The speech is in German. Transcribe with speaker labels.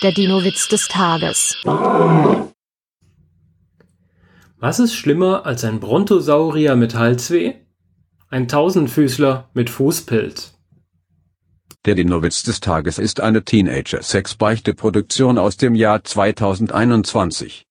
Speaker 1: Der Dino-Witz des Tages.
Speaker 2: Was ist schlimmer als ein Brontosaurier mit Halsweh? Ein Tausendfüßler mit Fußpilz.
Speaker 3: Der Dino-Witz des Tages ist eine Teenager-Sex-Beichte-Produktion aus dem Jahr 2021.